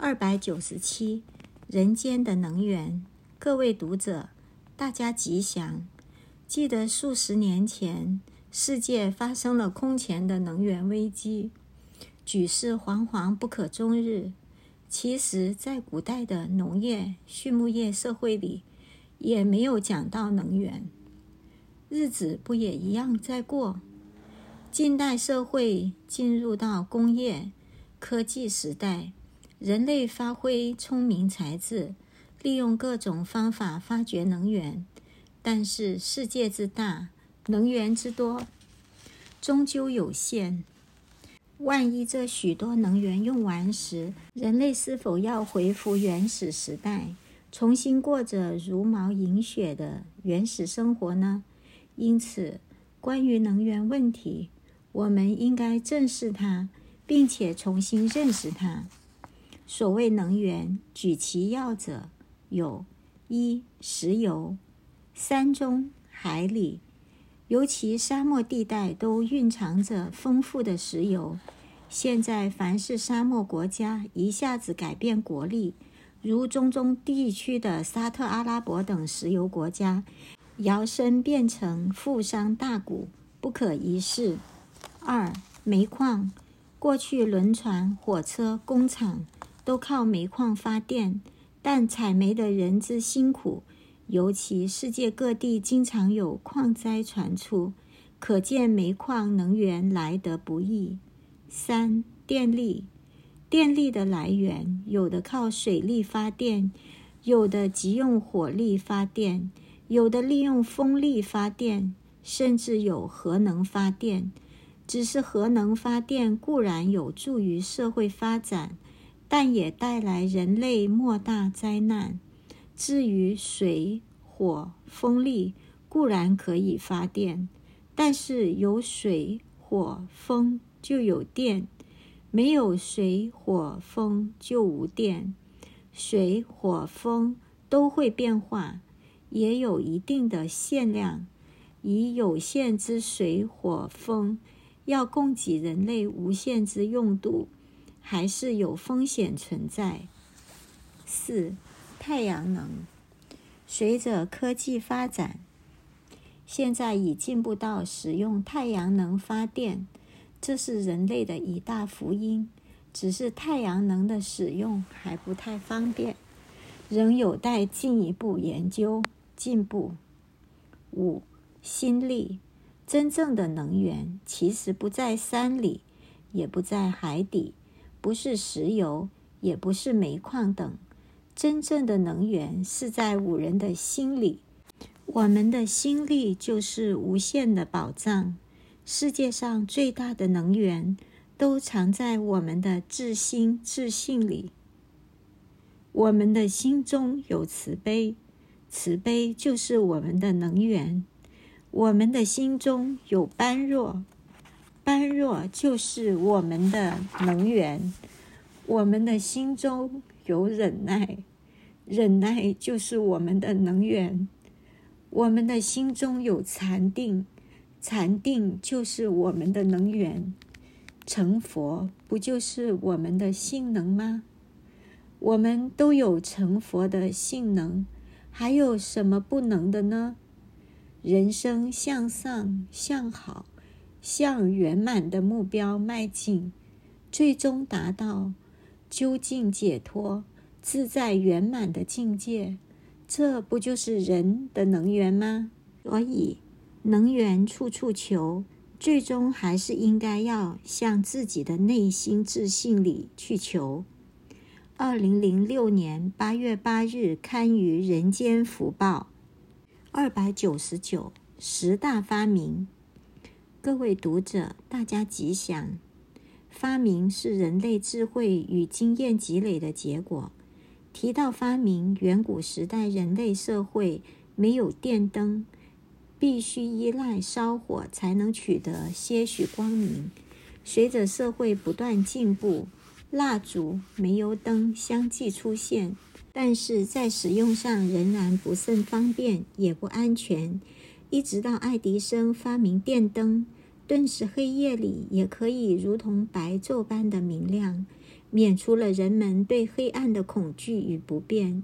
二百九十七，人间的能源。各位读者，大家吉祥。记得数十年前，世界发生了空前的能源危机，举世惶惶不可终日。其实，在古代的农业、畜牧业社会里，也没有讲到能源，日子不也一样在过？近代社会进入到工业科技时代。人类发挥聪明才智，利用各种方法发掘能源，但是世界之大，能源之多，终究有限。万一这许多能源用完时，人类是否要恢复原始时代，重新过着茹毛饮血的原始生活呢？因此，关于能源问题，我们应该正视它，并且重新认识它。所谓能源，举其要者，有：一、石油。山中、海里，尤其沙漠地带，都蕴藏着丰富的石油。现在，凡是沙漠国家一下子改变国力，如中东地区的沙特阿拉伯等石油国家，摇身变成富商大贾，不可一世。二、煤矿。过去，轮船、火车、工厂。都靠煤矿发电，但采煤的人之辛苦，尤其世界各地经常有矿灾传出，可见煤矿能源来得不易。三、电力，电力的来源有的靠水力发电，有的急用火力发电，有的利用风力发电，甚至有核能发电。只是核能发电固然有助于社会发展。但也带来人类莫大灾难。至于水、火、风力，固然可以发电，但是有水、火、风就有电；没有水、火、风就无电。水、火、风都会变化，也有一定的限量。以有限之水、火、风，要供给人类无限之用度。还是有风险存在。四、太阳能，随着科技发展，现在已进步到使用太阳能发电，这是人类的一大福音。只是太阳能的使用还不太方便，仍有待进一步研究进步。五、新力，真正的能源其实不在山里，也不在海底。不是石油，也不是煤矿等，真正的能源是在五人的心里。我们的心力就是无限的宝藏。世界上最大的能源都藏在我们的自心自信里。我们的心中有慈悲，慈悲就是我们的能源。我们的心中有般若。般若就是我们的能源，我们的心中有忍耐，忍耐就是我们的能源，我们的心中有禅定，禅定就是我们的能源。成佛不就是我们的性能吗？我们都有成佛的性能，还有什么不能的呢？人生向上，向好。向圆满的目标迈进，最终达到究竟解脱、自在圆满的境界，这不就是人的能源吗？所以，能源处处求，最终还是应该要向自己的内心自信里去求。二零零六年八月八日刊于《人间福报》，二百九十九十大发明。各位读者，大家吉祥。发明是人类智慧与经验积累的结果。提到发明，远古时代人类社会没有电灯，必须依赖烧火才能取得些许光明。随着社会不断进步，蜡烛、煤油灯相继出现，但是在使用上仍然不甚方便，也不安全。一直到爱迪生发明电灯，顿时黑夜里也可以如同白昼般的明亮。免除了人们对黑暗的恐惧与不便。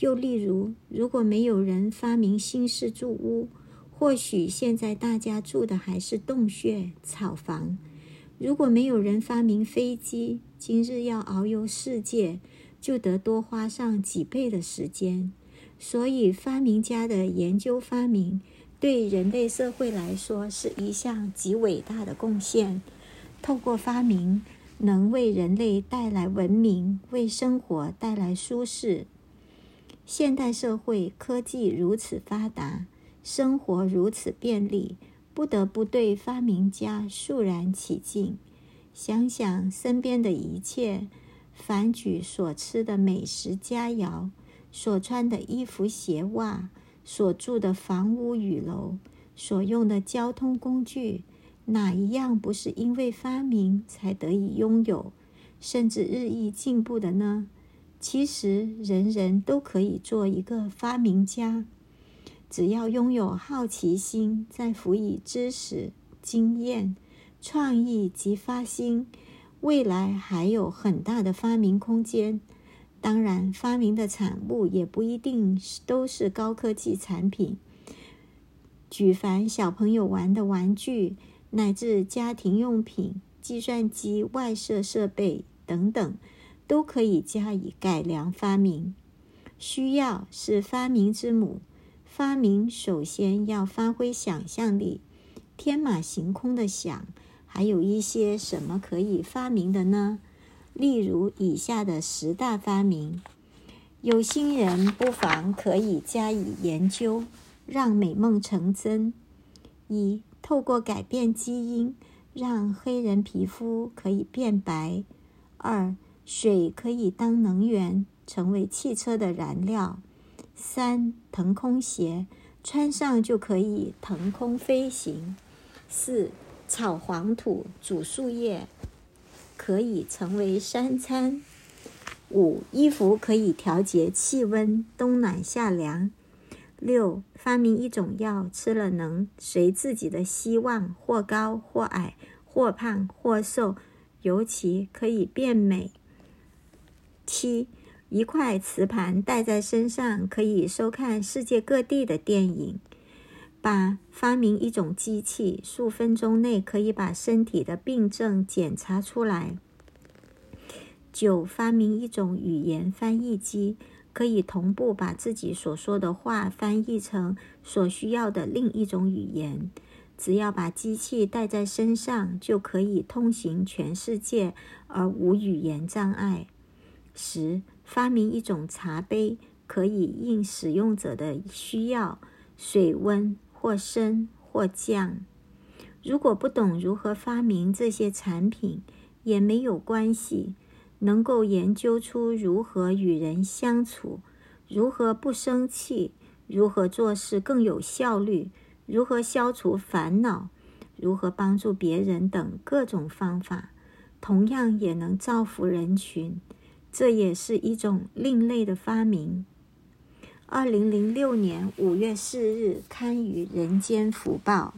又例如，如果没有人发明新式住屋，或许现在大家住的还是洞穴、草房。如果没有人发明飞机，今日要遨游世界，就得多花上几倍的时间。所以，发明家的研究发明，对人类社会来说是一项极伟大的贡献。透过发明，能为人类带来文明，为生活带来舒适。现代社会科技如此发达，生活如此便利，不得不对发明家肃然起敬。想想身边的一切，凡举所吃的美食佳肴，所穿的衣服鞋袜，所住的房屋与楼，所用的交通工具，哪一样不是因为发明才得以拥有，甚至日益进步的呢？其实，人人都可以做一个发明家，只要拥有好奇心，再辅以知识、经验、创意及发心，未来还有很大的发明空间。当然，发明的产物也不一定是都是高科技产品。举凡小朋友玩的玩具，乃至家庭用品、计算机外设设备等等。都可以加以改良发明。需要是发明之母，发明首先要发挥想象力，天马行空的想，还有一些什么可以发明的呢？例如以下的十大发明，有心人不妨可以加以研究，让美梦成真。一、透过改变基因，让黑人皮肤可以变白。二、水可以当能源，成为汽车的燃料。三、腾空鞋穿上就可以腾空飞行。四、炒黄土煮树叶可以成为三餐。五、衣服可以调节气温，冬暖夏凉。六、发明一种药，吃了能随自己的希望，或高或矮，或胖或瘦，尤其可以变美。七，一块磁盘带在身上，可以收看世界各地的电影。八，发明一种机器，数分钟内可以把身体的病症检查出来。九，发明一种语言翻译机，可以同步把自己所说的话翻译成所需要的另一种语言。只要把机器带在身上，就可以通行全世界而无语言障碍。十，发明一种茶杯，可以应使用者的需要，水温或升或降。如果不懂如何发明这些产品，也没有关系。能够研究出如何与人相处，如何不生气，如何做事更有效率，如何消除烦恼，如何帮助别人等各种方法，同样也能造福人群。这也是一种另类的发明。二零零六年五月四日刊于《人间福报》。